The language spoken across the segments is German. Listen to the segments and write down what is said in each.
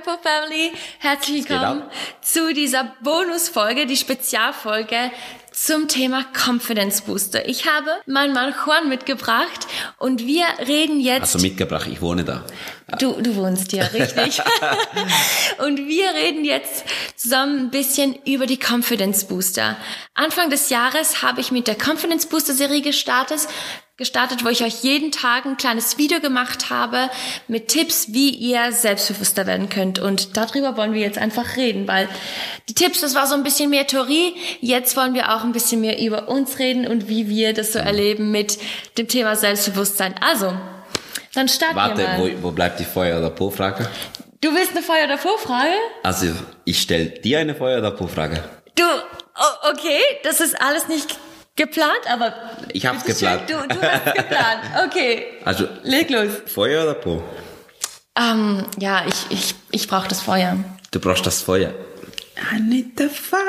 Campo Family, herzlich willkommen zu dieser Bonusfolge, die Spezialfolge zum Thema Confidence Booster. Ich habe meinen Mann Juan mitgebracht und wir reden jetzt. Also mitgebracht, ich wohne da. Du, du wohnst hier, richtig. und wir reden jetzt zusammen ein bisschen über die Confidence Booster. Anfang des Jahres habe ich mit der Confidence Booster Serie gestartet gestartet, wo ich euch jeden Tag ein kleines Video gemacht habe mit Tipps, wie ihr selbstbewusster werden könnt. Und darüber wollen wir jetzt einfach reden, weil die Tipps, das war so ein bisschen mehr Theorie. Jetzt wollen wir auch ein bisschen mehr über uns reden und wie wir das so erleben mit dem Thema Selbstbewusstsein. Also, dann starten Warte, wir mal. wo, wo bleibt die Feuer- oder Po-Frage? Du willst eine Feuer- oder Po-Frage? Also, ich stelle dir eine Feuer- oder Po-Frage. Du, oh, okay, das ist alles nicht geplant, aber... Ich hab's schön, geplant. Du, du hast geplant, okay. Also, Leg los. Feuer oder Po? Ähm, ja, ich, ich, ich brauche das Feuer. Du brauchst das Feuer. I need the fire.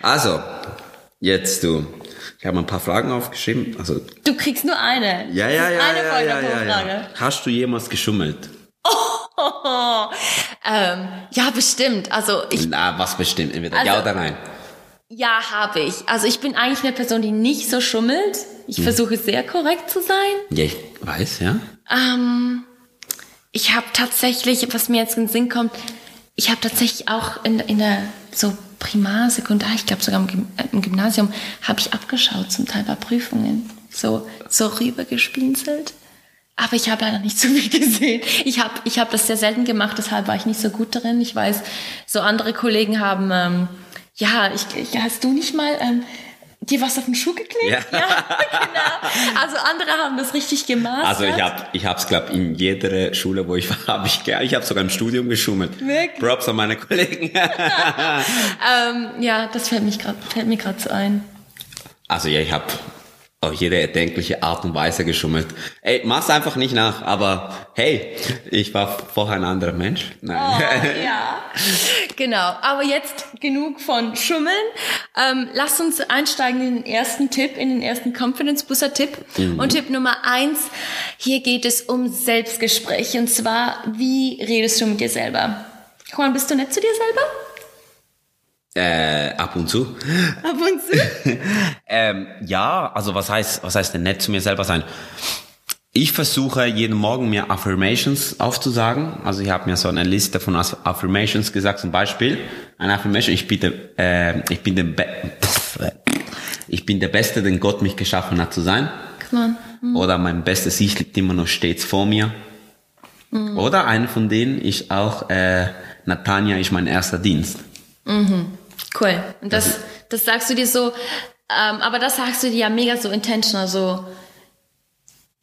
Also, jetzt du. Ich habe ein paar Fragen aufgeschrieben. Also, Du kriegst nur eine. ja, ja, ja, eine ja, Feuer- ja, oder ja, Po-Frage. ja. Hast du jemals geschummelt? Oh, ähm, ja, bestimmt. Also ich, Na, was bestimmt? Entweder Also- ja oder nein. Ja, habe ich. Also ich bin eigentlich eine Person, die nicht so schummelt. Ich Hm. versuche sehr korrekt zu sein. Ja, ich weiß, ja. Ähm, ich habe tatsächlich, was mir jetzt in den Sinn kommt, ich habe tatsächlich auch in, in der so Primar, Sekundar, ich glaube sogar im, äh, im Gymnasium, habe ich abgeschaut zum Teil bei Prüfungen. So, so rübergespinselt. Aber ich habe leider nicht so viel gesehen. Ich habe ich hab das sehr selten gemacht, deshalb war ich nicht so gut darin. Ich weiß, so andere Kollegen haben, ähm, ja, ich, ich, hast du nicht mal ähm, dir was auf den Schuh geklebt? Ja. genau. Also andere haben das richtig gemacht. Also ich habe ich hab's glaub in jeder Schule, wo ich war, habe ich ich habe sogar im Studium geschummelt. Wirklich? Props an meine Kollegen. Ähm, ja, das fällt, mich grad, fällt mir gerade so ein. Also ja, ich habe auf jede erdenkliche Art und Weise geschummelt. Ey, mach's einfach nicht nach, aber hey, ich war vorher ein anderer Mensch. Nein. Oh, ja. Genau, aber jetzt genug von Schummeln. Ähm, lasst uns einsteigen in den ersten Tipp, in den ersten Confidence Booster Tipp. Und Tipp Nummer eins, hier geht es um Selbstgespräche. Und zwar, wie redest du mit dir selber? Juan, bist du nett zu dir selber? Äh, ab und zu. Ab und zu. Ähm, ja, also was heißt, was heißt denn nett zu mir selber sein? Ich versuche jeden Morgen mir Affirmations aufzusagen. Also ich habe mir so eine Liste von Aff- Affirmations gesagt. Zum Beispiel eine Affirmation: Ich bitte, äh, ich bin der, Be ich bin der Beste, den Gott mich geschaffen hat zu sein. On. Oder mein bestes Ich liegt immer noch stets vor mir. Oder eine von denen ist auch äh, Natanja ist mein erster Dienst. Cool. Und das, das sagst du dir so, ähm, aber das sagst du dir ja mega so intentional, so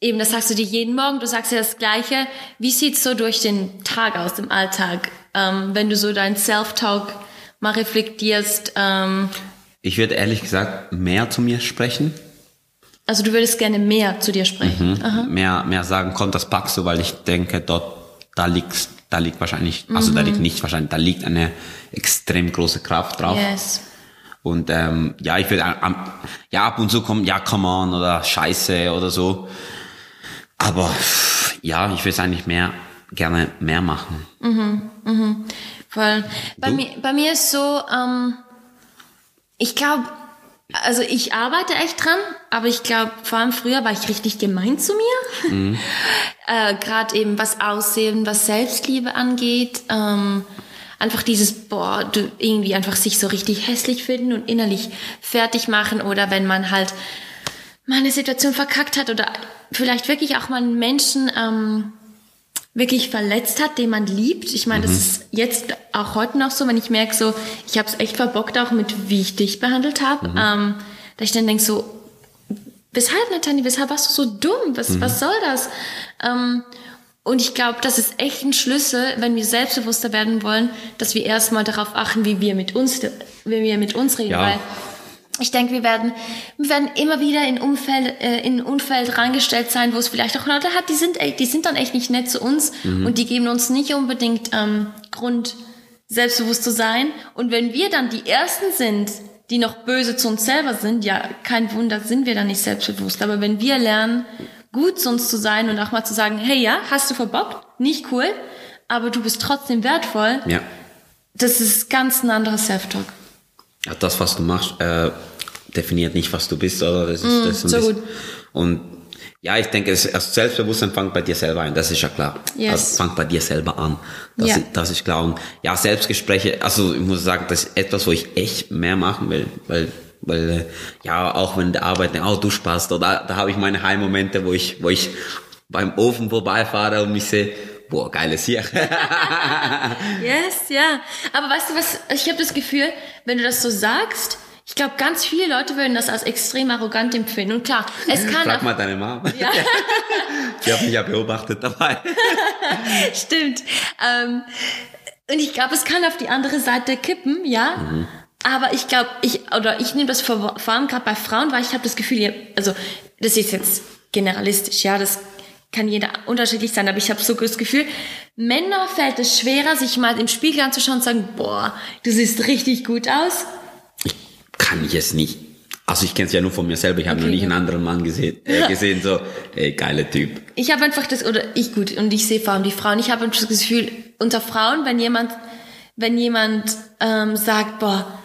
eben, das sagst du dir jeden Morgen, du sagst dir das Gleiche. Wie sieht's so durch den Tag aus, im Alltag, ähm, wenn du so dein Self-Talk mal reflektierst? Ähm, Ich würde ehrlich gesagt mehr zu mir sprechen. also du würdest gerne mehr zu dir sprechen. Aha. mehr, mehr sagen, kommt das packst du, weil ich denke, dort, da liegt, da liegt wahrscheinlich, also Mhm. da liegt nicht wahrscheinlich, da liegt eine extrem große Kraft drauf. Yes. Und ähm, ja, ich würde ja ab und zu kommen, ja, come on oder Scheiße oder so. Aber ja, ich würde es eigentlich mehr gerne mehr machen. Voll. Bei Du? mir, bei mir ist so, ähm, ich glaube, also ich arbeite echt dran, aber ich glaube, vor allem früher war ich richtig gemein zu mir. äh, Gerade eben was Aussehen, was Selbstliebe angeht. Ähm, einfach dieses, boah, du irgendwie einfach sich so richtig hässlich finden und innerlich fertig machen oder wenn man halt mal eine Situation verkackt hat oder vielleicht wirklich auch mal einen Menschen ähm, wirklich verletzt hat, den man liebt. Ich meine, das ist jetzt auch heute noch so, wenn ich merke, so, ich habe es echt verbockt, auch mit wie ich dich behandelt habe, ähm, dass ich dann denke so, weshalb, Nathalie, weshalb warst du so dumm? Was, was soll das? Ähm, und ich glaube, das ist echt ein Schlüssel, wenn wir selbstbewusster werden wollen, dass wir erstmal darauf achten, wie wir mit uns, wie wir mit uns reden, Ja. weil ich denke, wir werden, wir werden immer wieder in Umfeld, äh, in ein Umfeld reingestellt sein, wo es vielleicht auch Leute hat, die sind, ey, die sind dann echt nicht nett zu uns und die geben uns nicht unbedingt ähm, Grund, selbstbewusst zu sein. Und wenn wir dann die Ersten sind, die noch böse zu uns selber sind, ja, kein Wunder, sind wir dann nicht selbstbewusst. Aber wenn wir lernen, gut zu uns zu sein und auch mal zu sagen, hey, ja, hast du verbockt, nicht cool, aber du bist trotzdem wertvoll. Ja. Das ist ganz ein anderer Self-Talk. ja. Das, was du machst, äh, definiert nicht, was du bist, oder? Das ist, das Mm, so bisschen- gut. Und ja, ich denke, also Selbstbewusstsein fängt bei dir selber ein, das ist ja klar. Yes. Also fängt bei dir selber an. Das, Ja. ist, das ist klar. Und ja, Selbstgespräche, also ich muss sagen, das ist etwas, wo ich echt mehr machen will, weil weil äh, ja auch wenn der Arbeit oh du sparst oder da habe ich meine Heimmomente wo ich wo ich beim Ofen vorbeifahre und mich sehe boah geiles hier Yes, ja. Aber weißt du was, ich habe das Gefühl, wenn du das so sagst, ich glaube, ganz viele Leute würden das als extrem arrogant empfinden. Und klar, es kann frag mal deine Mom Ja. sie hat mich ja beobachtet dabei Stimmt. Ähm, und ich glaube, es kann auf die andere Seite kippen, ja. Aber ich glaube, ich oder ich nehme das vor, vor allem gerade bei Frauen, weil ich habe das Gefühl, also das ist jetzt generalistisch, ja, das kann jeder unterschiedlich sein, aber ich habe so das Gefühl, Männer fällt es schwerer, sich mal im Spiegel anzuschauen und zu sagen, boah, du siehst richtig gut aus. Kann ich es nicht. Also ich kenne es ja nur von mir selber. Ich habe noch Okay, nicht einen anderen Mann gesehen, äh, gesehen so, ey, geiler Typ. Ich habe einfach das, oder ich gut, und ich sehe vor allem die Frauen, ich habe einfach das Gefühl, unter Frauen, wenn jemand, wenn jemand ähm, sagt, boah,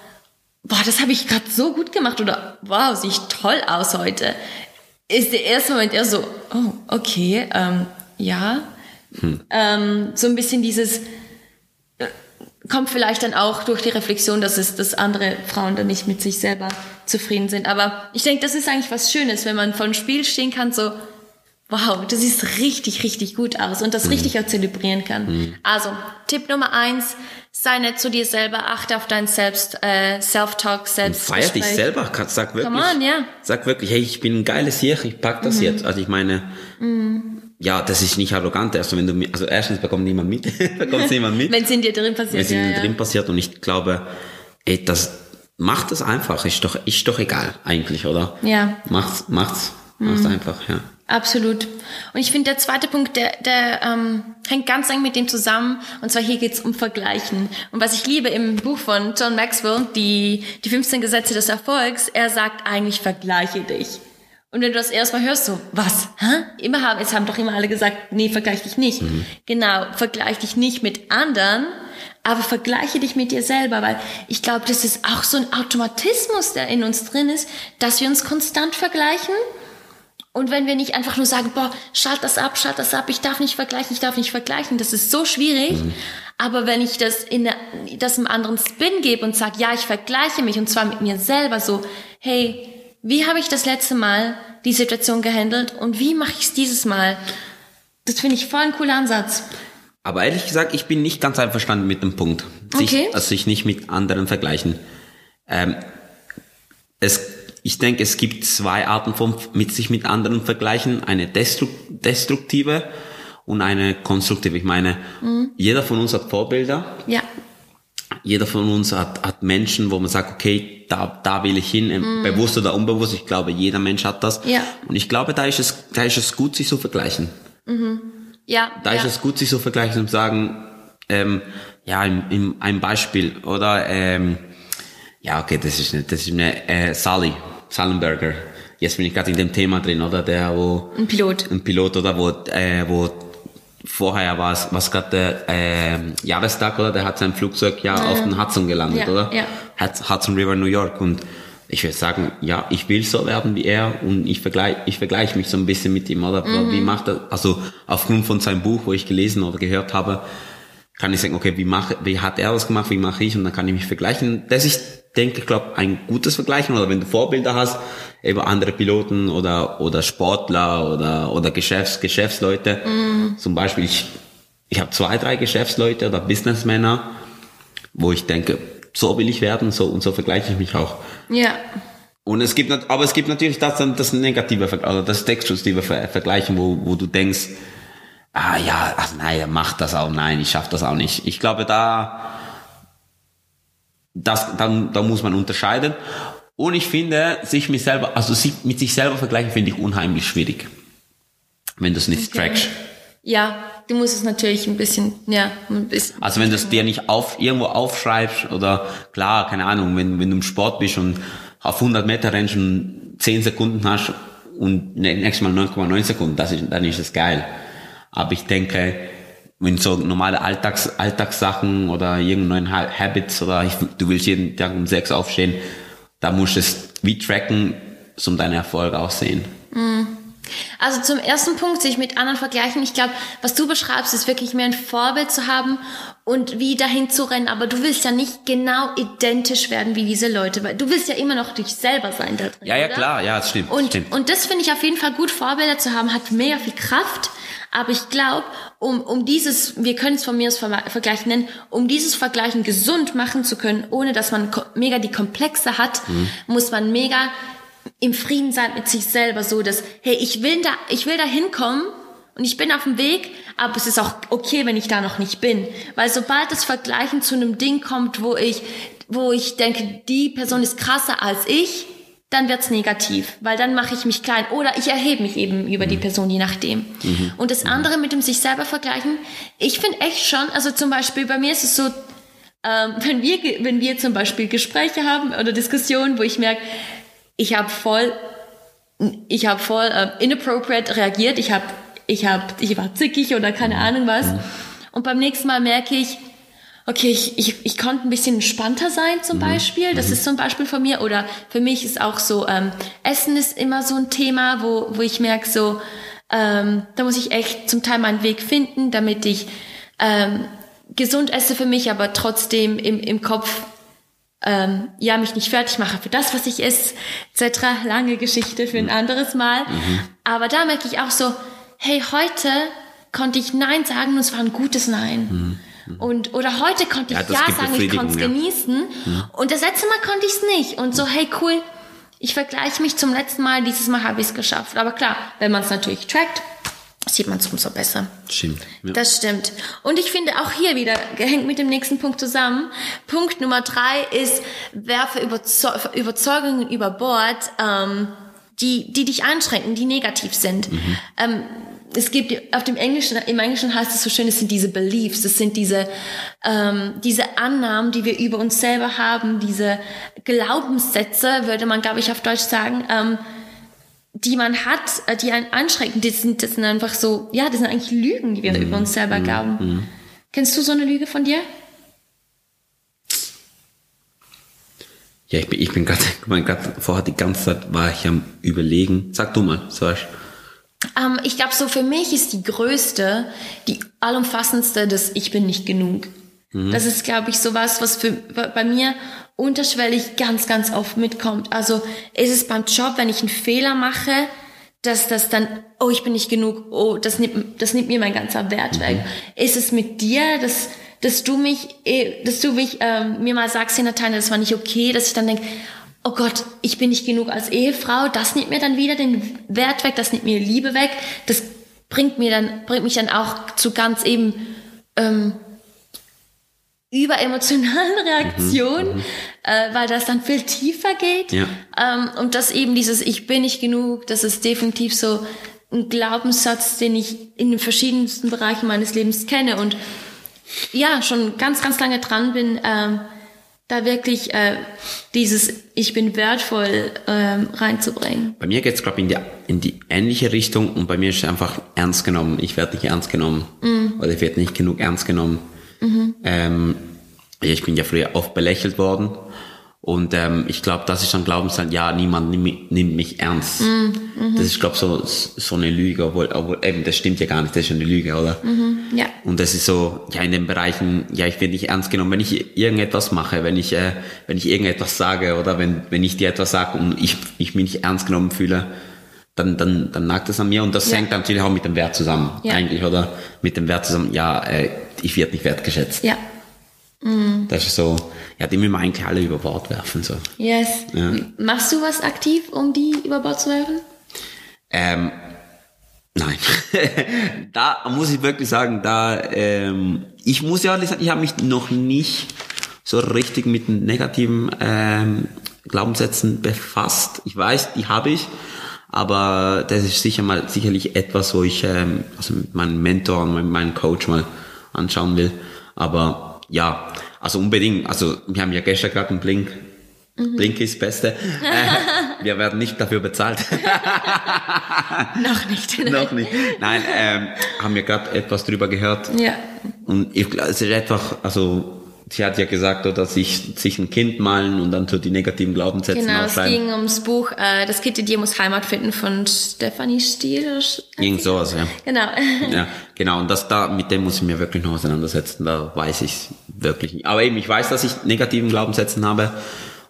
boah, das habe ich gerade so gut gemacht oder wow, sehe ich toll aus heute, ist der erste Moment eher so, oh, okay, ähm, ja. Ähm, so ein bisschen dieses, kommt vielleicht dann auch durch die Reflexion, dass es, dass andere Frauen dann nicht mit sich selber zufrieden sind. Aber ich denke, das ist eigentlich was Schönes, wenn man vor dem Spiel stehen kann, so, wow, du siehst richtig, richtig gut aus und das richtig auch zelebrieren kann. Also, Tipp Nummer eins, sei nett zu dir selber, achte auf dein Selbst, äh, Self-Talk, selbst. Feier dich selber. Sag wirklich, Come on, ja. Mhm. sag wirklich, hey, ich bin ein geiles Hier, ich pack das jetzt. Also ich meine, ja, das ist nicht arrogant. Also wenn du, also erstens bekommt niemand mit, bekommt niemand mit. Wenn es in dir drin wenn passiert, es in ja, dir ja. drin passiert und ich glaube, ey, das macht es einfach, ist doch, ist doch egal eigentlich, oder? Ja. Mhm. Macht's, macht's, macht's einfach, ja. Absolut. Und ich finde, der zweite Punkt, der, der ähm, hängt ganz eng mit dem zusammen. Und zwar hier geht's um Vergleichen. Und was ich liebe im Buch von John Maxwell, die, die 15 Gesetze des Erfolgs, er sagt eigentlich, vergleiche dich. Und wenn du das erstmal hörst, so, was? Hä? Immer haben, es haben doch immer alle gesagt, nee, vergleich dich nicht. Genau, vergleich dich nicht mit anderen, aber vergleiche dich mit dir selber, weil ich glaube, das ist auch so ein Automatismus, der in uns drin ist, dass wir uns konstant vergleichen. Und wenn wir nicht einfach nur sagen, boah, schalt das ab, schalt das ab, ich darf nicht vergleichen, ich darf nicht vergleichen, das ist so schwierig. Aber wenn ich das in das einem anderen Spin gebe und sage, ja, ich vergleiche mich und zwar mit mir selber so, hey, wie habe ich das letzte Mal die Situation gehandelt und wie mache ich es dieses Mal? Das finde ich voll ein cooler Ansatz. Aber ehrlich gesagt, ich bin nicht ganz einverstanden mit dem Punkt. Sich, Okay. Also sich nicht mit anderen vergleichen. Ähm, es, ich denke, es gibt zwei Arten von mit sich mit anderen vergleichen. Eine destru destruktive und eine konstruktive. Ich meine, jeder von uns hat Vorbilder. Ja, Jeder von uns hat, hat Menschen, wo man sagt, okay, da, da will ich hin, ähm, bewusst oder unbewusst. Ich glaube, jeder Mensch hat das. Ja. Und ich glaube, da ist es, da ist es gut, sich zu vergleichen. ja, Da ja. ist es gut, sich so vergleichen und sagen, ähm, ja, im, im, ein Beispiel, oder, ähm, ja, okay, das ist eine, das ist eine, äh, Sally, Sullenberger. Jetzt bin ich gerade in dem Thema drin, oder, der, wo, ein Pilot. ein Pilot, oder, wo, äh, wo vorher war es, was gerade der, äh, Jahrestag, oder, der hat sein Flugzeug ja auf den Hudson gelandet, Ja, oder? ja. Hud- Hudson River, New York, und ich würde sagen, ja, ich will so werden wie er und ich vergleiche ich vergleich mich so ein bisschen mit ihm, oder? Mhm. Wie macht er, also aufgrund von seinem Buch, wo ich gelesen oder gehört habe, kann ich sagen, okay, wie mache, wie hat er das gemacht, wie mache ich und dann kann ich mich vergleichen. Das ist, denke ich, glaube ein gutes Vergleichen oder wenn du Vorbilder hast, eben andere Piloten oder oder Sportler oder oder Geschäfts Geschäftsleute. Zum Beispiel ich ich habe zwei drei Geschäftsleute oder Businessmänner, wo ich denke, so will ich werden, so und so vergleiche ich mich auch. Ja, Und es gibt, aber es gibt natürlich das, dann das negative, also das destruktive Ver- Vergleichen, wo, wo du denkst, ah ja, ach nein, er macht das auch, nein, ich schaff das auch nicht. Ich glaube, da, das, dann, da muss man unterscheiden. Und ich finde, sich mit selber, also sich, mit sich selber vergleichen, finde ich unheimlich schwierig. Wenn du es nicht Okay. trackst. ja, du musst es natürlich ein bisschen, ja, ein bisschen. Also wenn du es dir nicht auf, irgendwo aufschreibst oder klar, keine Ahnung, wenn, wenn du im Sport bist und auf 100 Meter rennst und 10 Sekunden hast und ne- nächstes Mal 9,9 Sekunden, das ist, dann ist es geil. Aber ich denke, in so normale Alltags, Alltagssachen oder irgendeinen Habits oder ich, du willst jeden Tag um sechs aufstehen, da musst du es wie tracken, so um deine Erfolge aussehen. Mhm. Also zum ersten Punkt sich mit anderen vergleichen. Ich glaube, was du beschreibst, ist wirklich mehr ein Vorbild zu haben und wie dahin zu rennen. Aber du willst ja nicht genau identisch werden wie diese Leute, weil du willst ja immer noch dich selber sein da drin. Ja, ja, oder? klar, ja, das stimmt. Und, stimmt. und das finde ich auf jeden Fall gut, Vorbilder zu haben, hat mega viel Kraft. Aber ich glaube, um, um dieses, wir können es von mir aus Vergleich nennen, um dieses Vergleichen gesund machen zu können, ohne dass man mega die Komplexe hat, mhm. muss man mega im Frieden sein mit sich selber, so dass, hey, ich will da, ich will da hinkommen und ich bin auf dem Weg, aber es ist auch okay, wenn ich da noch nicht bin. Weil sobald das Vergleichen zu einem Ding kommt, wo ich, wo ich denke, die Person ist krasser als ich, dann wird's negativ, weil dann mache ich mich klein oder ich erhebe mich eben über die mhm. Person, je nachdem. Mhm. Und das andere mit dem sich selber vergleichen, ich finde echt schon, also zum Beispiel bei mir ist es so, ähm, wenn wir wenn wir zum Beispiel Gespräche haben oder Diskussionen, wo ich merke, ich habe voll, ich habe voll äh, inappropriate reagiert. Ich habe, ich habe, ich war zickig oder keine Ahnung was. Und beim nächsten Mal merke ich, okay, ich, ich, ich konnte ein bisschen entspannter sein zum mhm. Beispiel. Das mhm. ist zum Beispiel von mir. Oder für mich ist auch so, ähm, Essen ist immer so ein Thema, wo, wo ich merke so, ähm, da muss ich echt zum Teil meinen Weg finden, damit ich ähm, gesund esse für mich, aber trotzdem im, im Kopf ähm, ja, mich nicht fertig mache für das, was ich esse, etc. Lange Geschichte für ein anderes Mal. Mhm. Aber da merke ich auch so, hey, heute konnte ich Nein sagen und es war ein gutes Nein. Mhm. Und, oder heute konnte ich Ja, ja sagen, ich konnte es ja. genießen. Mhm. Und das letzte Mal konnte ich es nicht. Und so, hey, cool, ich vergleiche mich zum letzten Mal, dieses Mal habe ich es geschafft. Aber klar, wenn man es natürlich trackt, sieht man es umso besser. Stimmt. Ja. Das stimmt. Und ich finde auch hier wieder, gehängt mit dem nächsten Punkt zusammen, Punkt Nummer drei ist, werfe Überzeugungen über Bord, ähm, die, die dich einschränken, die negativ sind. Mhm. Ähm, es gibt auf dem Englischen, im Englischen heißt es so schön, es sind diese Beliefs, es sind diese, ähm, diese Annahmen, die wir über uns selber haben, diese Glaubenssätze, würde man, glaube ich, auf Deutsch sagen, ähm, die man hat, äh, die einen anschrecken, das sind, das sind einfach so, ja, das sind eigentlich Lügen, die wir mhm. über uns selber mhm. glauben. Mhm. Kennst du so eine Lüge von dir? Ja, ich bin, ich bin gerade, mein Gott, vorher die ganze Zeit war ich am überlegen. Sag du mal, sag ich. Ähm, ich glaube, so für mich ist die größte, die allumfassendste, dass ich bin nicht genug. Mhm. Das ist, glaube ich, so was, für, bei mir unterschwellig ganz, ganz oft mitkommt. Also ist es beim Job, wenn ich einen Fehler mache, dass das dann, oh, ich bin nicht genug, oh, das nimmt, das nimmt mir mein ganzer Wert weg. Mhm. Ist es mit dir, dass, dass du mich, eh, dass du mich, ähm, mir mal sagst, Natalia, das war nicht okay, dass ich dann denke, oh Gott, ich bin nicht genug als Ehefrau, das nimmt mir dann wieder den Wert weg, das nimmt mir Liebe weg, das bringt mir dann, bringt mich dann auch zu ganz eben, ähm, überemotionalen Reaktion, mhm, mhm, äh, weil das dann viel tiefer geht. Ja. Ähm, und das eben dieses Ich bin nicht genug, das ist definitiv so ein Glaubenssatz, den ich in den verschiedensten Bereichen meines Lebens kenne und ja, schon ganz, ganz lange dran bin, ähm, da wirklich äh, dieses Ich bin wertvoll ähm, reinzubringen. Bei mir geht es, glaube ich, in die, in die ähnliche Richtung und bei mir ist es einfach ernst genommen. Ich werde nicht ernst genommen mm. oder ich werde nicht genug ernst genommen. Mhm. Ähm, ich bin ja früher oft belächelt worden. Und ähm, ich glaube, das ist ein Glaubenssatz, ja, niemand nimmt, nimmt mich ernst. Mhm. Das ist, glaube so so eine Lüge, obwohl, obwohl eben, das stimmt ja gar nicht, das ist eine Lüge, oder? Mhm. Ja. Und das ist so, ja, in den Bereichen, ja, ich werde nicht ernst genommen, wenn ich irgendetwas mache, wenn ich, äh, wenn ich irgendetwas sage oder wenn, wenn ich dir etwas sage und ich, ich mich nicht ernst genommen fühle, dann, dann, dann nagt das an mir und das ja. hängt natürlich auch mit dem Wert zusammen, ja. eigentlich, oder? Mit dem Wert zusammen, ja, äh, ich werde nicht wertgeschätzt. Ja. Mhm. Das ist so, ja, die müssen wir eigentlich alle über Bord werfen, so. Yes. Ja. Machst du was aktiv, um die über Bord zu werfen? Ähm, nein. da muss ich wirklich sagen, da, ähm, ich muss ja sagen, ich habe mich noch nicht so richtig mit negativen ähm, Glaubenssätzen befasst. Ich weiß, die habe ich, aber das ist sicher mal sicherlich etwas, wo ich ähm, also mit meinem Mentor und meinem Coach mal anschauen will. Aber ja, also unbedingt. Also wir haben ja gestern gerade einen Blink. Mhm. Blink ist das Beste. äh, Wir werden nicht dafür bezahlt. Noch nicht. Noch nicht. Nein, ähm, haben wir gerade etwas drüber gehört. Ja. Und ich, es ist einfach, also sie hat ja gesagt, oder sich, sich ein Kind malen und dann so die negativen Glaubenssätze Genau, es ging ums Buch äh, Das Kind in dir muss Heimat finden von Stephanie Stiel. Irgend sowas, ja. Genau. Ja, genau. Und das da, mit dem muss ich mir wirklich noch auseinandersetzen. Da weiß ich wirklich nicht. Aber eben, ich weiß, dass ich negativen Glaubenssätzen habe.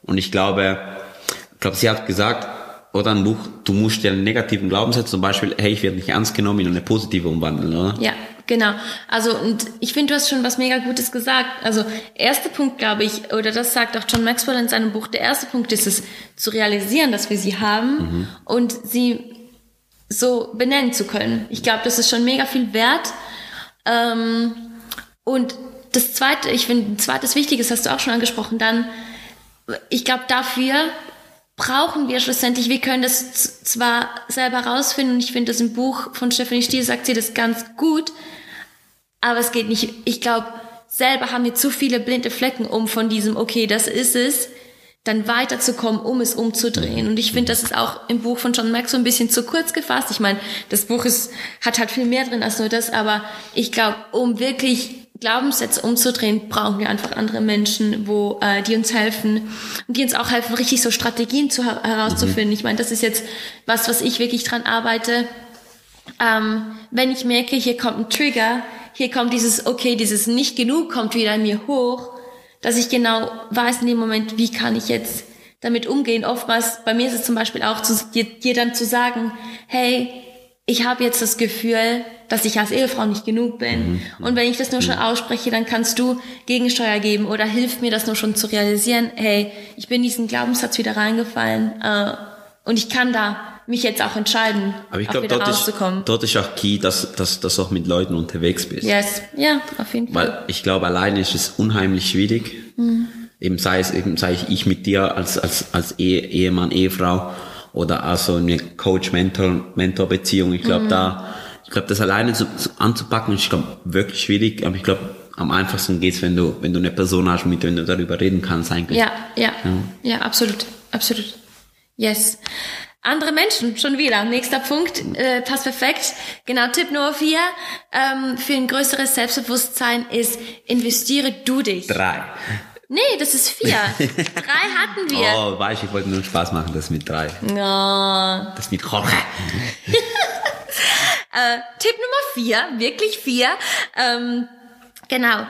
Und ich glaube, ich glaube, sie hat gesagt, oder ein Buch, du musst dir einen negativen Glaubenssatz, zum Beispiel, hey, ich werde nicht ernst genommen, in eine positive umwandeln, oder? Ja, genau. Also, und ich finde, du hast schon was mega Gutes gesagt. Also, erster Punkt, glaube ich, oder das sagt auch John Maxwell in seinem Buch, der erste Punkt ist es, zu realisieren, dass wir sie haben und sie so benennen zu können. Ich glaube, das ist schon mega viel wert. Ähm, und das zweite, ich finde, ein zweites Wichtiges hast du auch schon angesprochen, dann, ich glaube, dafür brauchen wir schlussendlich, wir können das zwar selber rausfinden, und ich finde das im Buch von Stephanie Stiel sagt sie das ganz gut, aber es geht nicht, ich glaube, selber haben wir zu viele blinde Flecken, um von diesem, okay, das ist es, dann weiterzukommen, um es umzudrehen. Und ich finde, das ist auch im Buch von John Maxwell ein bisschen zu kurz gefasst. Ich meine, das Buch ist, hat halt viel mehr drin als nur das, aber ich glaube, um wirklich Glaubenssätze umzudrehen, brauchen wir einfach andere Menschen, wo äh, die uns helfen und die uns auch helfen, richtig so Strategien zu, herauszufinden. Ich meine, das ist jetzt was, was ich wirklich dran arbeite. Ähm, wenn ich merke, hier kommt ein Trigger, hier kommt dieses, okay, dieses nicht genug kommt wieder in mir hoch, dass ich genau weiß in dem Moment, wie kann ich jetzt damit umgehen. Oftmals, bei mir ist es zum Beispiel auch, zu, dir, dir dann zu sagen, hey, ich habe jetzt das Gefühl, dass ich als Ehefrau nicht genug bin. Und wenn ich das nur schon ausspreche, dann kannst du Gegensteuer geben oder hilf mir das nur schon zu realisieren, hey, ich bin in diesen Glaubenssatz wieder reingefallen äh, und ich kann da mich jetzt auch entscheiden, Aber ich glaube, dort ist, dort ist auch key, dass, dass, dass du auch mit Leuten unterwegs bist. Yes, ja, auf jeden Fall. Weil ich glaube, alleine ist es unheimlich schwierig. Eben sei es eben, sei ich mit dir als, als, als Ehe, Ehemann, Ehefrau oder also eine Coach-Mentor-Mentor-Beziehung. Ich glaube, da, ich glaube, das alleine zu, zu, anzupacken, ist, glaube wirklich schwierig. Aber ich glaube, am einfachsten geht's, wenn du, wenn du eine Person hast, mit der du darüber reden kannst, eigentlich. Ja, ja, ja, absolut, absolut. Yes. Andere Menschen, schon wieder. Nächster Punkt, äh, passt perfekt. Genau, Tipp Nummer vier ähm, für ein größeres Selbstbewusstsein ist, investiere du dich. Drei. Nee, das ist vier. Drei hatten wir. Oh, weißt du, ich wollte nur Spaß machen, das mit drei. Ja. Das mit Jorge. Äh, Tipp Nummer vier, wirklich vier. Ähm, genau.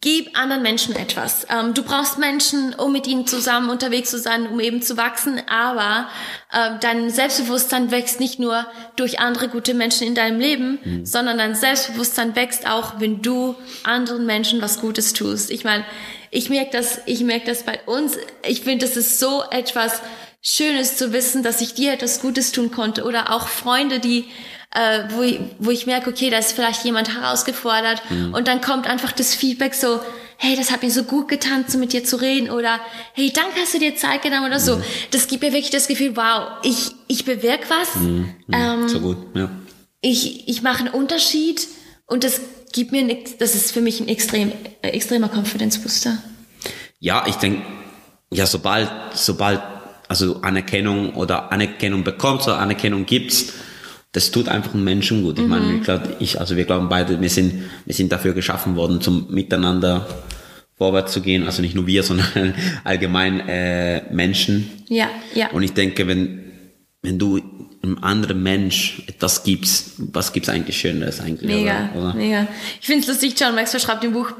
Gib anderen Menschen etwas. Ähm, du brauchst Menschen, um mit ihnen zusammen unterwegs zu sein, um eben zu wachsen, aber äh, dein Selbstbewusstsein wächst nicht nur durch andere gute Menschen in deinem Leben, sondern dein Selbstbewusstsein wächst auch, wenn du anderen Menschen was Gutes tust. Ich meine, ich merke das, ich merke das bei uns. Ich finde, das ist so etwas Schönes zu wissen, dass ich dir etwas Gutes tun konnte. Oder auch Freunde, die äh, wo, ich, wo ich merke, okay, da ist vielleicht jemand herausgefordert. Und dann kommt einfach das Feedback so, hey, das hat mir so gut getan, so mit dir zu reden. Oder hey, danke, hast du dir Zeit genommen oder so. Das gibt mir wirklich das Gefühl, wow, ich, ich bewirke was, ähm, so gut, ja. ich, ich mache einen Unterschied. Und das gibt mir, das ist für mich ein extrem, äh, extremer Confidence Booster. Ja, ich denke, ja, sobald, sobald, also Anerkennung oder Anerkennung bekommst oder Anerkennung gibst, das tut einfach einem Menschen gut. Ich meine, ich glaub, ich, also wir glauben beide, wir sind, wir sind dafür geschaffen worden, zum Miteinander vorwärts zu gehen. Also nicht nur wir, sondern allgemein äh, Menschen. Ja, ja. Und ich denke, wenn, wenn du einem anderen Mensch etwas gibst, was gibt's eigentlich Schöneres eigentlich? Mega, oder? mega. Ich finde es lustig, John Maxwell schreibt im Buch,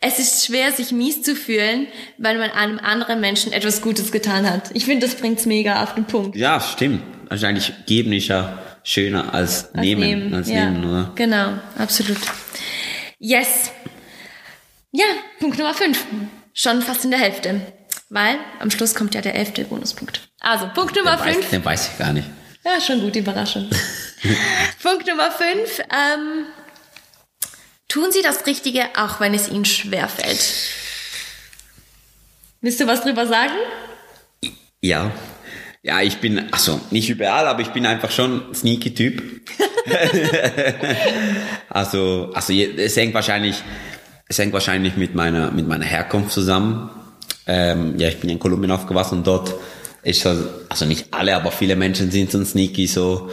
es ist schwer, sich mies zu fühlen, weil man einem anderen Menschen etwas Gutes getan hat. Ich finde, das bringt's mega auf den Punkt. Ja, stimmt. Also eigentlich geben ist ja schöner als, Als nehmen, als ja. nehmen, oder? Genau, absolut. Yes. Ja, Punkt Nummer 5. Schon fast in der Hälfte. Weil am Schluss kommt ja der elfte Bonuspunkt. Also, Punkt Nummer Den weiß, 5. den weiß ich gar nicht. Ja, schon gut, Überraschung. Punkt Nummer 5. Ähm, tun Sie das Richtige, auch wenn es Ihnen schwerfällt. Willst du was drüber sagen? Ja. Ja, ich bin, also nicht überall, aber ich bin einfach schon ein sneaky Typ. also, also es hängt wahrscheinlich, es hängt wahrscheinlich mit meiner, mit meiner Herkunft zusammen. Ähm, ja, ich bin in Kolumbien aufgewachsen und dort ist so, also nicht alle, aber viele Menschen sind so sneaky, so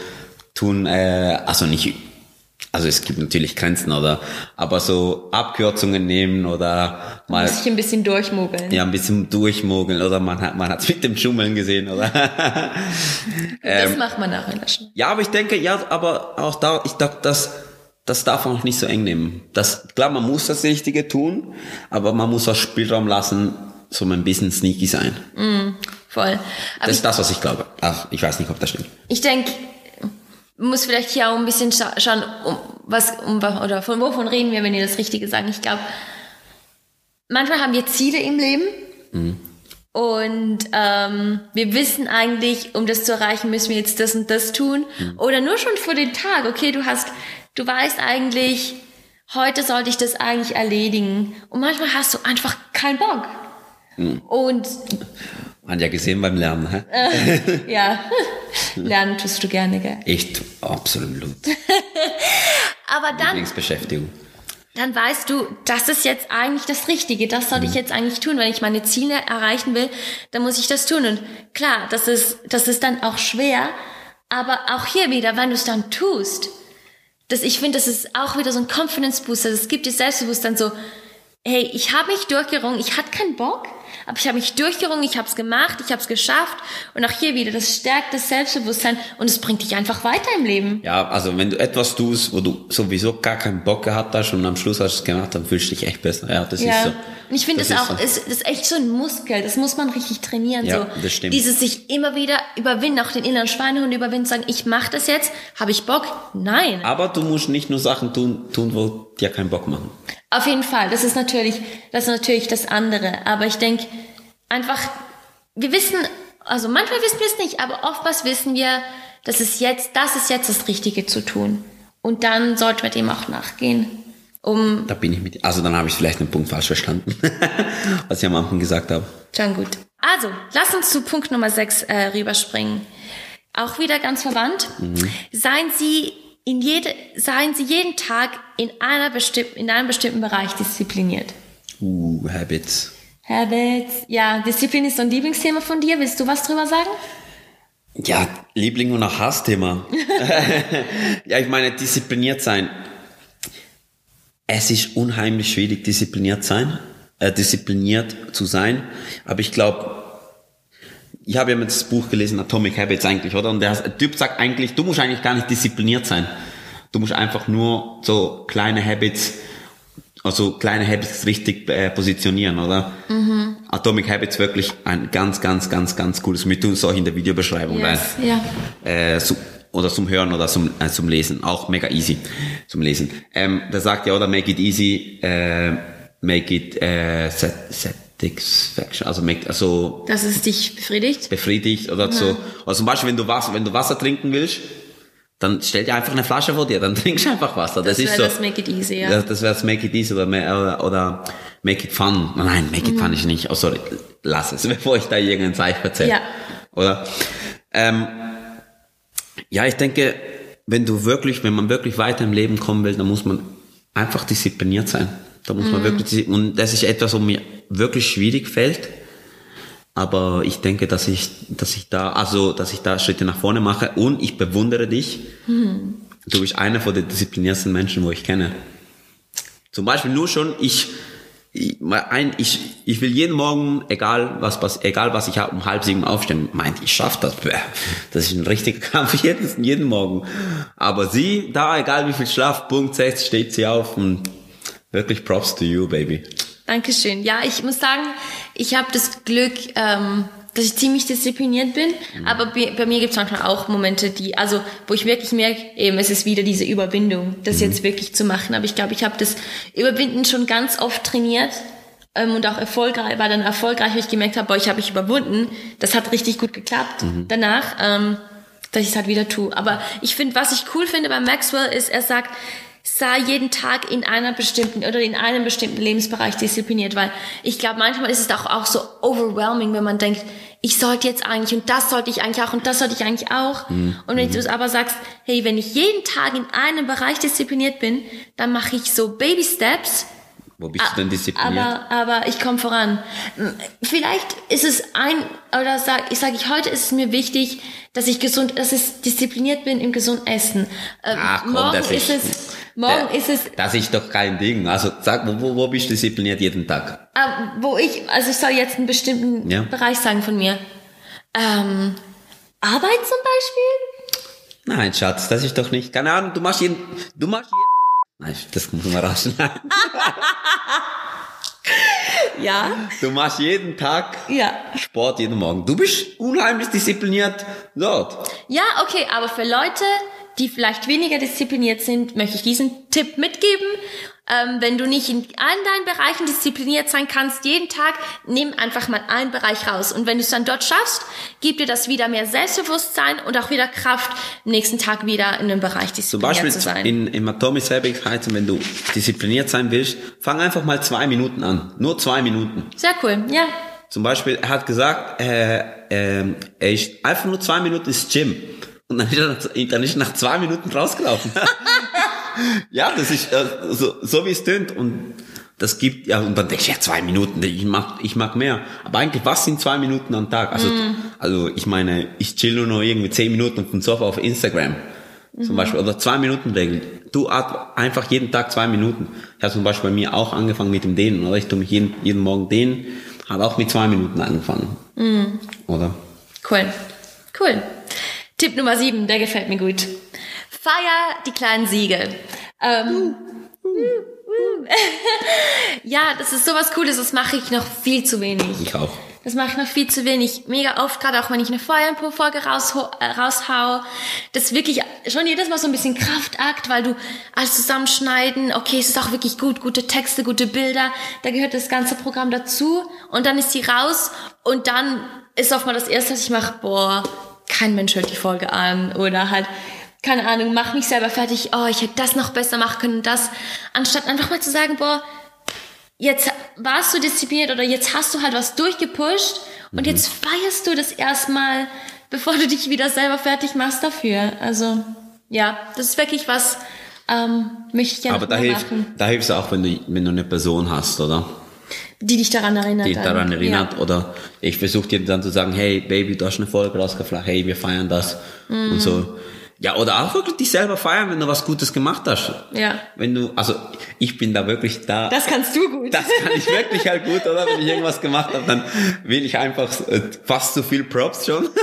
tun, äh, also nicht, also es gibt natürlich Grenzen oder, aber so Abkürzungen nehmen oder mal. Muss ich ein bisschen durchmogeln. Ja, ein bisschen durchmogeln oder man hat, man hat's mit dem Schummeln gesehen oder. das macht man der Schule. Ja, aber ich denke, ja, aber auch da, ich dachte, das, das darf man auch nicht so eng nehmen. Das, klar, man muss das Richtige tun, aber man muss auch Spielraum lassen, so ein bisschen sneaky sein. Mm, voll. Aber das ist das, was ich glaube. Ach, ich weiß nicht, ob das stimmt. Ich denke, muss vielleicht hier auch ein bisschen scha schauen, um was, um, oder von wovon reden wir, wenn ihr das Richtige sagen. Ich glaube, manchmal haben wir Ziele im Leben. Mhm. Und ähm, wir wissen eigentlich, um das zu erreichen, müssen wir jetzt das und das tun. Mhm. Oder nur schon vor den Tag, okay, du hast, du weißt eigentlich, heute sollte ich das eigentlich erledigen. Und manchmal hast du einfach keinen Bock. Mhm. Und man ja gesehen beim Lernen, hä? Äh, ja, lernen tust du gerne, gell? Echt, absolut. Aber dann. Lieblingsbeschäftigung. Dann weißt du, das ist jetzt eigentlich das Richtige. Das sollte mhm. ich jetzt eigentlich tun. Wenn ich meine Ziele erreichen will, dann muss ich das tun. Und klar, das ist, das ist dann auch schwer. Aber auch hier wieder, wenn du es dann tust, das, ich finde, das ist auch wieder so ein Confidence Booster. Das gibt dir Selbstbewusstsein so, hey, ich habe mich durchgerungen, ich hatte keinen Bock, aber ich habe mich durchgerungen, ich habe es gemacht, ich habe es geschafft und auch hier wieder, das stärkt das Selbstbewusstsein und es bringt dich einfach weiter im Leben. Ja, also wenn du etwas tust, wo du sowieso gar keinen Bock gehabt hast und am Schluss hast du es gemacht, dann fühlst du dich echt besser. Ja, das ja. ist so. Und ich finde es auch, so. ist, ist echt so ein Muskel, das muss man richtig trainieren. Ja, so. das stimmt. Dieses sich immer wieder überwinden, auch den inneren Schweinehund überwinden, sagen, ich mache das jetzt, habe ich Bock? Nein. Aber du musst nicht nur Sachen tun, tun, wo dir keinen Bock machen. Auf jeden Fall, das ist natürlich, das ist natürlich das andere. Aber ich denke, einfach, wir wissen, also manchmal wissen wir es nicht, aber oftmals wissen wir, das ist jetzt, das ist jetzt das Richtige zu tun. Und dann sollte man dem auch nachgehen. Um da bin ich mit, also dann habe ich vielleicht einen Punkt falsch verstanden, was ich am Anfang gesagt habe. Schon gut. Also, lass uns zu Punkt Nummer 6 äh, rüberspringen. Auch wieder ganz verwandt. Mhm. Seien Sie in jede, seien Sie jeden Tag in einer bestimmten, in einem bestimmten Bereich diszipliniert. Uh, Habits. Habits. Ja, Disziplin ist so ein Lieblingsthema von dir. Willst du was drüber sagen? Ja, Liebling und auch Hassthema. ja, ich meine, diszipliniert sein. Es ist unheimlich schwierig, diszipliniert sein, äh, diszipliniert zu sein. Aber ich glaube, ich habe ja mit das Buch gelesen, Atomic Habits eigentlich, oder? Und der Typ sagt eigentlich, du musst eigentlich gar nicht diszipliniert sein. Du musst einfach nur so kleine Habits also kleine Habits richtig äh, positionieren, oder? Mhm. Atomic Habits wirklich ein ganz, ganz, ganz, ganz cooles. Wir tun es auch in der Videobeschreibung yes, rein. Ja. Äh, so, oder zum Hören oder zum, äh, zum Lesen. Auch mega easy zum Lesen. Ähm, der sagt ja, oder make it easy, äh, make it äh, satisfaction, also make, also dass es dich befriedigt. Befriedigt oder ja. so. Also zum Beispiel, wenn du Wasser, wenn du Wasser trinken willst, dann stell dir einfach eine Flasche vor dir, dann trinkst du einfach Wasser. Das, das ist so. Das Make It Easy, ja. Das, das wäre das Make It Easy oder, oder, oder Make It Fun. Nein, Make It mhm. Fun ist nicht. Oh, sorry, lass es, bevor ich da irgendein Zeichen erzähle. Ja. Oder? Ähm, ja, ich denke, wenn du wirklich, wenn man wirklich weiter im Leben kommen will, dann muss man einfach diszipliniert sein. Da muss mhm. man wirklich, und das ist etwas, was mir wirklich schwierig fällt aber ich denke, dass ich, dass ich da, also, dass ich da Schritte nach vorne mache und ich bewundere dich. Mhm. Du bist einer von den diszipliniersten Menschen, wo ich kenne. Zum Beispiel nur schon, ich, ich, ein, ich, ich will jeden Morgen, egal was, was, egal was ich habe, um halb sieben aufstehen. Meint, ich schaff das. Das ist ein richtiger Kampf jeden, jeden Morgen. Aber sie, da, egal wie viel Schlaf, Punkt 6, steht sie auf und wirklich Props to you, baby. Dankeschön. Ja, ich muss sagen, ich habe das Glück, ähm, dass ich ziemlich diszipliniert bin, mhm. aber bei, bei mir gibt es manchmal auch Momente, die, also wo ich wirklich merke, eben es ist wieder diese Überwindung, das mhm. jetzt wirklich zu machen. Aber ich glaube, ich habe das Überwinden schon ganz oft trainiert ähm, und auch erfolgreich, war dann erfolgreich, weil ich gemerkt habe, boah, ich habe mich überwunden. Das hat richtig gut geklappt. Mhm. Danach, ähm, dass ich es halt wieder tue. Aber ich finde, was ich cool finde bei Maxwell ist, er sagt, sei jeden Tag in einer bestimmten oder in einem bestimmten Lebensbereich diszipliniert, weil ich glaube, manchmal ist es auch, auch so overwhelming, wenn man denkt, ich sollte jetzt eigentlich und das sollte ich eigentlich auch und das sollte ich eigentlich auch. Mhm. Und wenn du aber sagst, hey, wenn ich jeden Tag in einem Bereich diszipliniert bin, dann mache ich so Baby Steps Wo bist du denn diszipliniert? Aber, aber ich komme voran. Vielleicht ist es ich ein, oder sag, ich sage ich, heute ist es mir wichtig, dass ich gesund, dass ich diszipliniert bin im gesunden Essen. Ähm, Ach, komm, morgen das ist ist- es, morgen Der- ist es, Das ist doch kein Ding. Also sag, wo, wo, wo bist du diszipliniert jeden Tag? äh, wo ich, also ich soll jetzt einen bestimmten Ja. Bereich sagen von mir. Ähm, Arbeit zum Beispiel? Nein, Schatz, das ist doch nicht. Keine Ahnung, du machst jeden. Du machst jeden. Das muss man rausschneiden. Ja. Du machst jeden Tag Ja. Sport jeden Morgen. Du bist unheimlich diszipliniert dort. Ja, okay, aber für Leute, die vielleicht weniger diszipliniert sind, möchte ich diesen Tipp mitgeben. Ähm, wenn du nicht in allen deinen Bereichen diszipliniert sein kannst, jeden Tag, nimm einfach mal einen Bereich raus. Und wenn du es dann dort schaffst, gibt dir das wieder mehr Selbstbewusstsein und auch wieder Kraft, am nächsten Tag wieder in einem Bereich Zum diszipliniert Beispiel zu sein. in, im Atomic heißen, wenn du diszipliniert sein willst, fang einfach mal zwei Minuten an. Nur zwei Minuten. Sehr cool, ja. Zum Beispiel, er hat gesagt, äh, ähm, er ist einfach nur zwei Minuten ins Gym. Und dann ist er, dann ist er nach zwei Minuten rausgelaufen. ja, das ist äh, so, so wie es tönt. Und das gibt, ja, und dann denke ich, ja, zwei Minuten, ich mag, ich mag mehr. Aber eigentlich, was sind zwei Minuten am Tag? Also, also ich meine, ich chill nur noch irgendwie zehn Minuten dem Sofa auf Instagram. Zum Beispiel, oder zwei Minuten Regel. Du atm einfach jeden Tag zwei Minuten. Ich habe zum Beispiel bei mir auch angefangen mit dem Dehnen, oder? Ich tue mich jeden, jeden Morgen dehnen, hat auch mit zwei Minuten angefangen. Oder? Cool. Cool. Tipp Nummer sieben, der gefällt mir gut. Feier die kleinen Siege. Ähm, ja, das ist sowas Cooles, das mache ich noch viel zu wenig. Ich auch. Das mache ich noch viel zu wenig. Mega oft, gerade auch wenn ich eine Feuerinfo-Folge rausho- äh, raushau. Das ist wirklich schon jedes Mal so ein bisschen Kraftakt, weil du alles zusammenschneiden. Okay, es ist auch wirklich gut, gute Texte, gute Bilder. Da gehört das ganze Programm dazu. Und dann ist sie raus. Und dann ist oft mal das Erste, was ich mache, boah, kein Mensch hört die Folge an. Oder halt, keine Ahnung, mach mich selber fertig. Oh, ich hätte das noch besser machen können. Das, anstatt einfach mal zu sagen, boah, jetzt warst du diszipliniert oder jetzt hast du halt was durchgepusht und jetzt feierst du das erstmal, bevor du dich wieder selber fertig machst dafür. Also ja, das ist wirklich was, ähm, möchte ich gerne Aber da hilft, da hilft es auch, wenn du, wenn du eine Person hast, oder? die dich daran erinnert. Die dann. daran erinnert. Ja. Oder ich versuche dir dann zu sagen, hey Baby, du hast eine Folge rausgeflacht, hey, wir feiern das. Mhm. Und so. Ja, oder auch wirklich dich selber feiern, wenn du was Gutes gemacht hast. Ja. Wenn du, also ich bin da wirklich da. Das kannst du gut. Das kann ich wirklich halt gut, oder? Wenn ich irgendwas gemacht habe, dann will ich einfach äh, fast zu viel Props schon.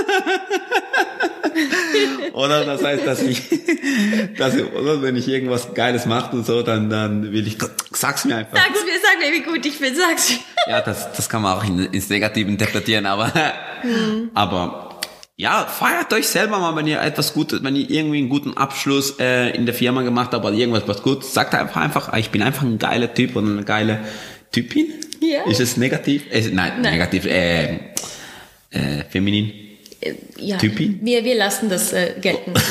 oder das heißt, dass ich, dass ich oder wenn ich irgendwas Geiles mache und so, dann, dann will ich, sag's mir einfach. Sag's mir, sag mir, wie gut ich bin, sag's mir. Ja, das, das kann man auch in, ins Negative interpretieren, aber, aber ja, feiert euch selber mal, wenn ihr etwas Gutes, wenn ihr irgendwie einen guten Abschluss äh, in der Firma gemacht habt oder irgendwas was gut, sagt einfach einfach, ich bin einfach ein geiler Typ oder eine geile Typin. Ja. Ist es negativ? Äh, nein, Nein. negativ, äh, äh, feminin. Äh, Ja, Typi? wir, wir lassen das äh, gelten.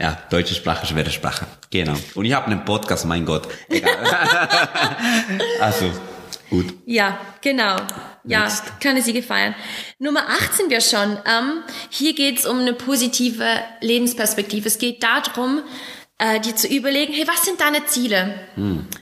Ja, deutsche Sprache, schwere Sprache. Genau. Und ich habe einen Podcast, mein Gott. Egal. also, gut. Ja, genau. Ja, Next. keine Siege feiern. Nummer 8 sind wir schon. Ähm, hier geht's um eine positive Lebensperspektive. Es geht darum, äh, dir zu überlegen, hey, was sind deine Ziele?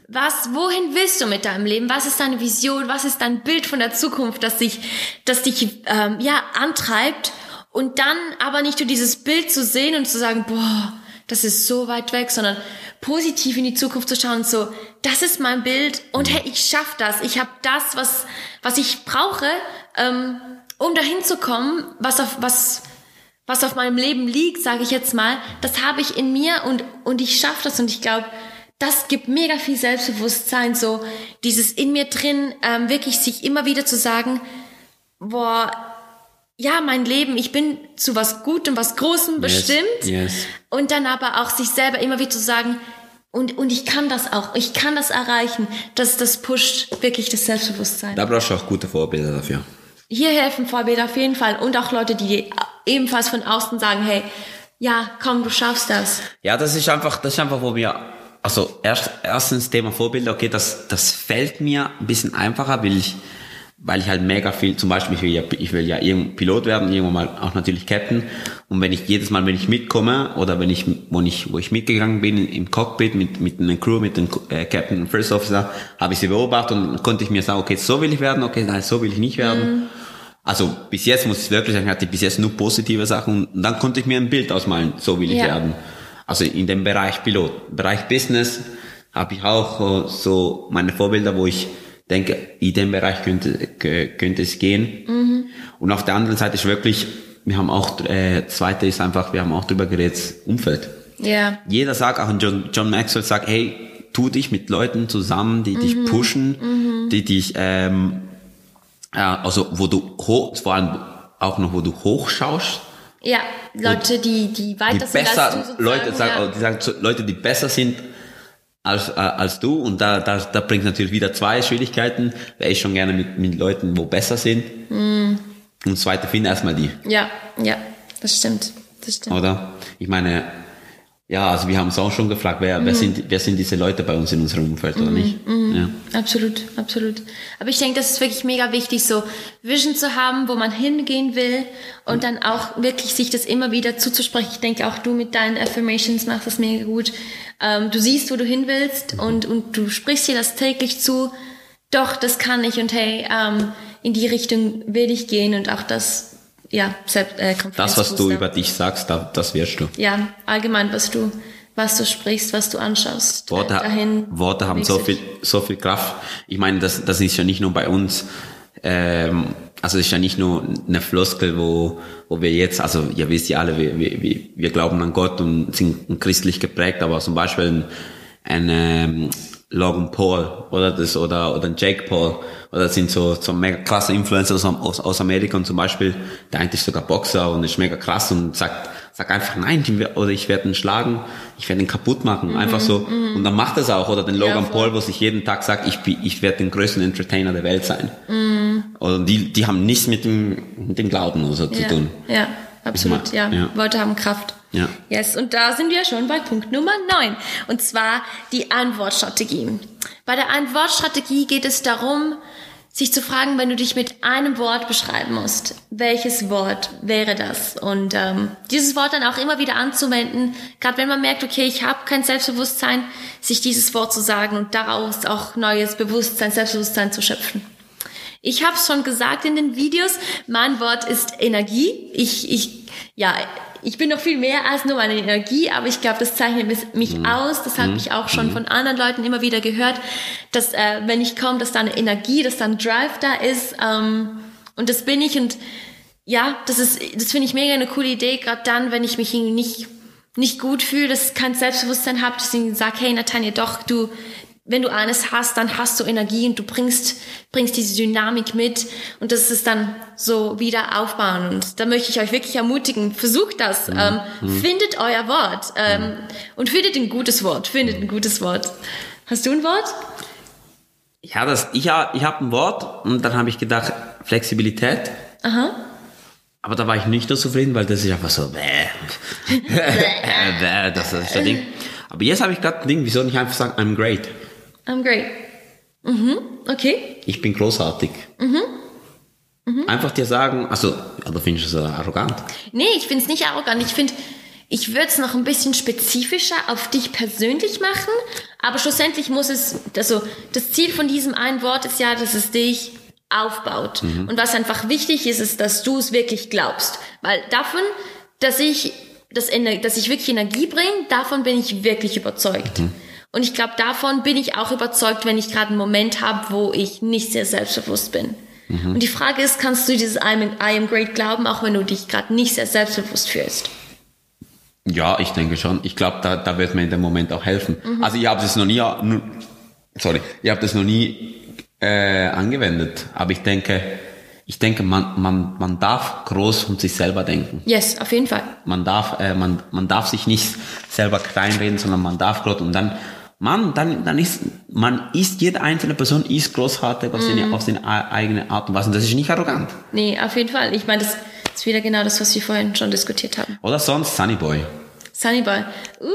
Was, wohin willst du mit deinem Leben? Was ist deine Vision? Was ist dein Bild von der Zukunft, das dich, das dich ähm, ja antreibt? Und dann aber nicht nur dieses Bild zu sehen und zu sagen, boah, das ist so weit weg, sondern positiv in die Zukunft zu schauen so, das ist mein Bild und hey, ich schaff das. Ich habe das, was was ich brauche, ähm, um dahin zu kommen, was auf was was auf meinem Leben liegt, sage ich jetzt mal, das habe ich in mir und und ich schaffe das. Und ich glaube, das gibt mega viel Selbstbewusstsein, so dieses in mir drin ähm, wirklich sich immer wieder zu sagen, boah, ja, mein Leben, ich bin zu was Gutem, was Großem bestimmt. yes. Und dann aber auch sich selber immer wieder zu sagen, und, und ich kann das auch, ich kann das erreichen. Das, das pusht wirklich das Selbstbewusstsein. Da brauchst du auch gute Vorbilder dafür. Hier helfen Vorbilder auf jeden Fall und auch Leute, die ebenfalls von außen sagen, hey, ja, komm, du schaffst das. Ja, das ist einfach, das ist einfach, wo wir, also erst, erstens Thema Vorbilder, okay, das, das fällt mir ein bisschen einfacher, weil ich, weil ich halt mega viel, zum Beispiel, ich will ja, ich will ja Pilot werden, irgendwann mal auch natürlich Captain. Und wenn ich jedes Mal, wenn ich mitkomme oder wenn ich, wo ich, wo ich mitgegangen bin im Cockpit mit, mit einer Crew, mit dem äh, Captain und First Officer, habe ich sie beobachtet und dann konnte ich mir sagen, okay, so will ich werden, okay, nein, so will ich nicht werden. Mhm. Also bis jetzt muss ich wirklich sagen, hatte ich bis jetzt nur positive Sachen und dann konnte ich mir ein Bild ausmalen, so will ich ja. werden. Also in dem Bereich Pilot. Bereich Business habe ich auch so meine Vorbilder, wo ich denke, in dem Bereich könnte, könnte es gehen. Mhm. Und auf der anderen Seite ist wirklich, wir haben auch, äh, zweite ist einfach, wir haben auch drüber geredet, Umfeld. Ja. Jeder sagt, auch John, John Maxwell sagt, hey, tu dich mit Leuten zusammen, die mhm. dich pushen, mhm. die dich, ähm, ja, also wo du hoch, vor allem auch noch, wo du hochschaust. Ja, Leute, die, die weiter die sind besser, als du Leute, sagen, ja. die sagen, Leute, die besser sind als, äh, als du und da, da, da bringt natürlich wieder zwei Schwierigkeiten. Wäre ich schon gerne mit, mit Leuten, wo besser sind. Mm. Und zweite, finde erstmal die. Ja, ja, das stimmt. Das stimmt. Oder? Ich meine, ja, also wir haben es auch schon gefragt, wer, mhm. wer, sind, wer sind diese Leute bei uns in unserem Umfeld mhm. oder nicht? Mhm. Ja. Absolut, absolut. Aber ich denke, das ist wirklich mega wichtig, so Vision zu haben, wo man hingehen will und dann auch wirklich sich das immer wieder zuzusprechen. Ich denke, auch du mit deinen Affirmations machst das mega gut. Ähm, du siehst, wo du hin willst mhm. und, und du sprichst dir das täglich zu. Doch, das kann ich und hey, ähm, in die Richtung will ich gehen und auch das ja, selbst, äh, Das, was du über dich sagst, das wirst du. Ja, allgemein, was du, was du sprichst, was du anschaust. Worte, dahin Worte haben so viel, so viel Kraft. Ich meine, das, das ist ja nicht nur bei uns, ähm, also es ist ja nicht nur eine Floskel, wo, wo wir jetzt, also ihr wisst ja alle, wir, wir, wir glauben an Gott und sind christlich geprägt, aber zum Beispiel ein, ein ähm, Logan Paul oder das oder oder ein Jake Paul. Oder das sind so so mega krasse Influencer aus, aus Amerika und zum Beispiel der eigentlich sogar Boxer und ist mega krass und sagt sagt einfach nein oder ich werde ihn schlagen ich werde ihn kaputt machen. Mhm, einfach so. mhm. und dann macht er es auch. Oder den Logan ja, Paul wo sich jeden Tag sagt ich ich werde den größten Entertainer der Welt sein. Mhm. und die die haben nichts mit dem mit dem Glauben oder so ja, zu tun. ja absolut ja. ja. Worte haben Kraft ja. Yes, und da sind wir schon bei Punkt Nummer 9. Und zwar die Antwortstrategie. Bei der Antwortstrategie geht es darum, sich zu fragen, wenn du dich mit einem Wort beschreiben musst, welches Wort wäre das? Und ähm, dieses Wort dann auch immer wieder anzuwenden, gerade wenn man merkt, okay, ich habe kein Selbstbewusstsein, sich dieses Wort zu sagen und daraus auch neues Bewusstsein, Selbstbewusstsein zu schöpfen. Ich habe es schon gesagt in den Videos, mein Wort ist Energie. Ich, ich, ja, ich bin noch viel mehr als nur meine Energie, aber ich glaube, das zeichnet mich mhm. aus. Das habe mhm. ich auch schon mhm. von anderen Leuten immer wieder gehört, dass äh, wenn ich komme, dass da eine Energie, dass da ein Drive da ist. Ähm, und das bin ich. Und ja, das ist, das finde ich mega eine coole Idee, gerade dann, wenn ich mich nicht nicht gut fühle, dass ich kein Selbstbewusstsein habe, dass ich sage, hey Natanja, doch, du, wenn du eines hast, dann hast du Energie und du bringst, bringst diese Dynamik mit und das ist dann so wieder aufbauen. Und da möchte ich euch wirklich ermutigen, versucht das, mhm. ähm, mhm. findet euer Wort ähm, mhm. und findet ein gutes Wort, findet ein gutes Wort. Hast du ein Wort? Ja, das, ich, ich habe ein Wort und dann habe ich gedacht, Flexibilität. Aha. Aber da war ich nicht so zufrieden, weil das ist einfach so, bäh. bäh, das ist das Ding. Aber jetzt habe ich gerade ein Ding, wieso nicht einfach sagen, I'm great? I'm great. Mhm, okay. Ich bin großartig. Mhm. Mhm. Einfach dir sagen, also, oder findest du das arrogant? Nee, ich finde es nicht arrogant. Ich finde, ich würde es noch ein bisschen spezifischer auf dich persönlich machen, aber schlussendlich muss es, also das Ziel von diesem einen Wort ist ja, dass es dich aufbaut. Mhm. Und was einfach wichtig ist, ist, dass du es wirklich glaubst. Weil davon, dass ich, dass, dass ich wirklich Energie bringe, davon bin ich wirklich überzeugt. Mhm. Und ich glaube, davon bin ich auch überzeugt, wenn ich gerade einen Moment habe, wo ich nicht sehr selbstbewusst bin. Mhm. Und die Frage ist, kannst du dieses I am, I am great glauben, auch wenn du dich gerade nicht sehr selbstbewusst fühlst? Ja, ich denke schon. Ich glaube, da, da wird mir in dem Moment auch helfen. Mhm. Also ich habe das noch nie, sorry, ich habe das noch nie äh, angewendet, aber ich denke, ich denke, man, man, man darf groß und sich selber denken. Yes, auf jeden Fall. Man darf, äh, man, man darf sich nicht selber kleinreden, sondern man darf groß und dann Mann, dann, dann ist, man ist, jede einzelne Person ist großartig auf, seine, mm. auf seine eigene Art und Weise. Und das ist nicht arrogant. Nee, auf jeden Fall. Ich meine, das ist wieder genau das, was wir vorhin schon diskutiert haben. Oder sonst Sunny Boy. Sunny Boy. Uh,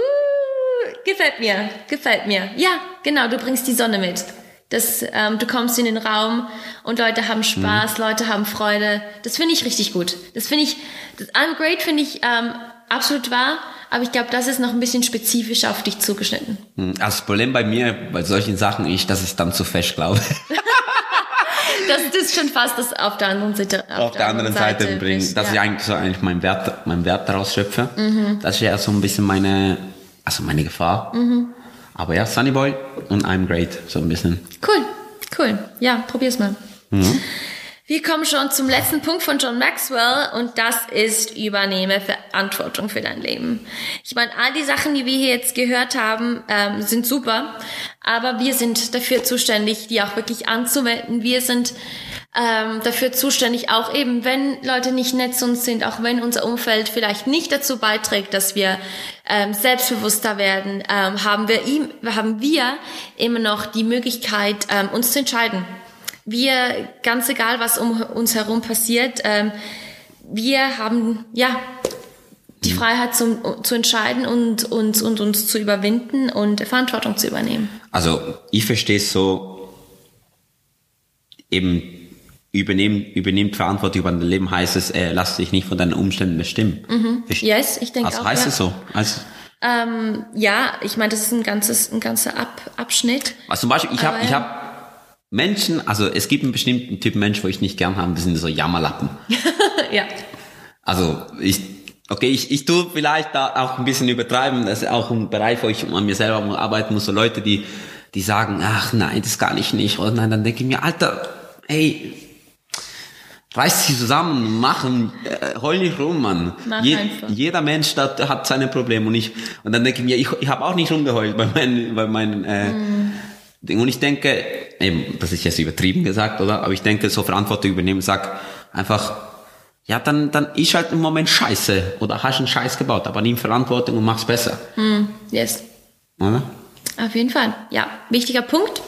gefällt mir, gefällt mir. Ja, genau, du bringst die Sonne mit. dass ähm, du kommst in den Raum und Leute haben Spaß, mhm. Leute haben Freude. Das finde ich richtig gut. Das finde ich, das I'm great finde ich ähm, absolut wahr. Aber ich glaube, das ist noch ein bisschen spezifisch auf dich zugeschnitten. Hm, also das Problem bei mir bei solchen Sachen ist, dass ich dann zu fest glaube. das ist schon fast das auf der anderen Seite. Auf, auf der, anderen Seite, Seite bringen, dass ja. ich eigentlich so eigentlich meinen Wert, meinen Wert daraus schöpfe. Mhm. Das ist ja so ein bisschen meine, also meine Gefahr. Mhm. Aber ja, Sunny Boy und I'm Great, so ein bisschen. Cool, cool. Ja, probier's mal. Mhm. Wir kommen schon zum letzten Punkt von John Maxwell und das ist übernehme Verantwortung für dein Leben. Ich meine, all die Sachen, die wir hier jetzt gehört haben, ähm, sind super, aber wir sind dafür zuständig, die auch wirklich anzuwenden. Wir sind ähm, dafür zuständig, auch eben, wenn Leute nicht nett zu uns sind, auch wenn unser Umfeld vielleicht nicht dazu beiträgt, dass wir ähm, selbstbewusster werden, ähm, haben wir ihm, haben wir immer noch die Möglichkeit, ähm, uns zu entscheiden wir, ganz egal, was um uns herum passiert, ähm, wir haben ja die mhm. Freiheit zum, zu entscheiden und uns und uns zu überwinden und Verantwortung zu übernehmen. Also ich verstehe es so, eben übernehmen, übernimmt Verantwortung über dein Leben heißt es, äh, lass dich nicht von deinen Umständen bestimmen. Mhm. Yes, ich denke also auch. heißt ja. es so? Also ähm, ja, ich meine, das ist ein ganzes, ein ganzer Ab Abschnitt. Also zum Beispiel, ich habe, ich habe Menschen, also es gibt einen bestimmten Typ Mensch, wo ich nicht gern habe, das sind so Jammerlappen. ja. Also ich, okay, ich, ich tue vielleicht da auch ein bisschen übertreiben, das ist auch ein Bereich, wo ich an mir selber arbeiten muss, so Leute, die, die sagen, ach nein, das kann ich nicht, oder nein, dann denke ich mir, Alter, hey, reiß dich zusammen, machen, äh, heul nicht rum, Mann. Mach Je, einfach. Jeder Mensch da, hat seine Probleme und ich, und dann denke ich mir, ich, ich habe auch nicht rumgeheult bei meinen, bei meinen, äh, mm und ich denke, eben, das ist jetzt übertrieben gesagt, oder? Aber ich denke, so Verantwortung übernehmen, sag einfach, ja, dann, dann ist halt im Moment scheiße oder hast einen Scheiß gebaut, aber nimm Verantwortung und mach's besser. Mm, yes. Oder? Auf jeden Fall. Ja, wichtiger Punkt.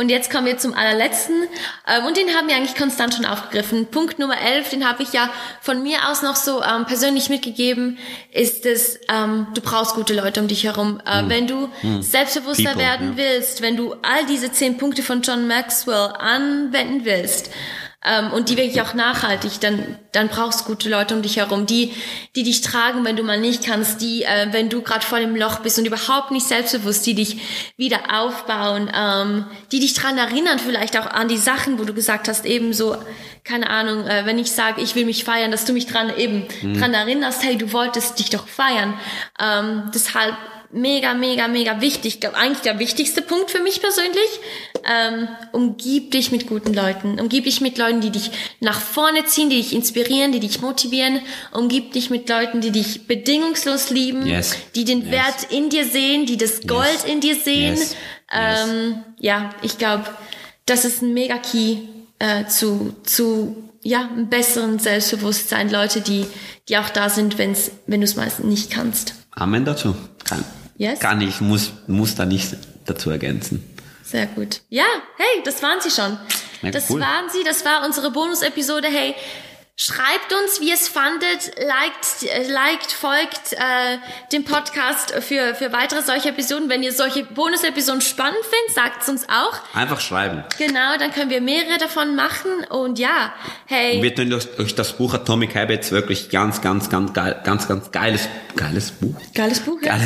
Und jetzt kommen wir zum allerletzten. Ähm, und den haben wir eigentlich konstant schon aufgegriffen. Punkt Nummer 11, den habe ich ja von mir aus noch so ähm, persönlich mitgegeben, ist es, ähm, du brauchst gute Leute um dich herum. Äh, hm. Wenn du hm. selbstbewusster People, werden ja. willst, wenn du all diese zehn Punkte von John Maxwell anwenden willst, ähm, und die wirklich auch nachhaltig, dann, dann brauchst du gute Leute um dich herum, die, die dich tragen, wenn du mal nicht kannst, die, äh, wenn du gerade voll im Loch bist und überhaupt nicht selbstbewusst, die dich wieder aufbauen, ähm, die dich dran erinnern, vielleicht auch an die Sachen, wo du gesagt hast, eben so, keine Ahnung, äh, wenn ich sage, ich will mich feiern, dass du mich dran eben mhm. dran erinnerst, hey, du wolltest dich doch feiern. Ähm, deshalb mega, mega, mega wichtig. Ich glaube, eigentlich der wichtigste Punkt für mich persönlich. Ähm, umgib dich mit guten Leuten. Umgib dich mit Leuten, die dich nach vorne ziehen, die dich inspirieren, die dich motivieren. Umgib dich mit Leuten, die dich bedingungslos lieben, yes. die den yes. Wert in dir sehen, die das Gold yes. in dir sehen. Ähm, ja, ich glaube, das ist ein mega Key äh, zu, zu ja, einem besseren Selbstbewusstsein. Leute, die, die auch da sind, wenn's, wenn du es meistens nicht kannst. Amen dazu. Kann, Yes? Kann ich, muss, muss da nicht dazu ergänzen. Sehr gut. Ja, hey, das waren sie schon. Ja, das cool. waren sie, das war unsere Bonus-Episode. Hey, Schreibt uns, wie ihr es fandet, liked, liked folgt äh, dem Podcast für, für weitere solche Episoden. Wenn ihr solche Bonus-Episoden spannend findet, sagt es uns auch. Einfach schreiben. Genau, dann können wir mehrere davon machen. Und ja, hey. Und wir tun euch das Buch Atomic Habits wirklich ganz, ganz, ganz geil, ganz, ganz geiles, geiles Buch. Geiles Buch, ja.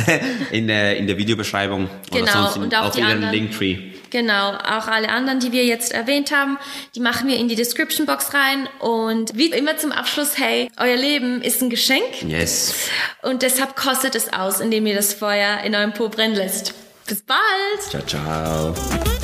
In der, in der Videobeschreibung. Genau, oder sonst in, und auch auf die anderen. Linktree. Genau, auch alle anderen, die wir jetzt erwähnt haben, die machen wir in die Description Box rein. Und wie immer zum Abschluss, hey, euer Leben ist ein Geschenk. Yes. Und deshalb kostet es aus, indem ihr das Feuer in eurem Po brennen lässt. Bis bald. Ciao, ciao.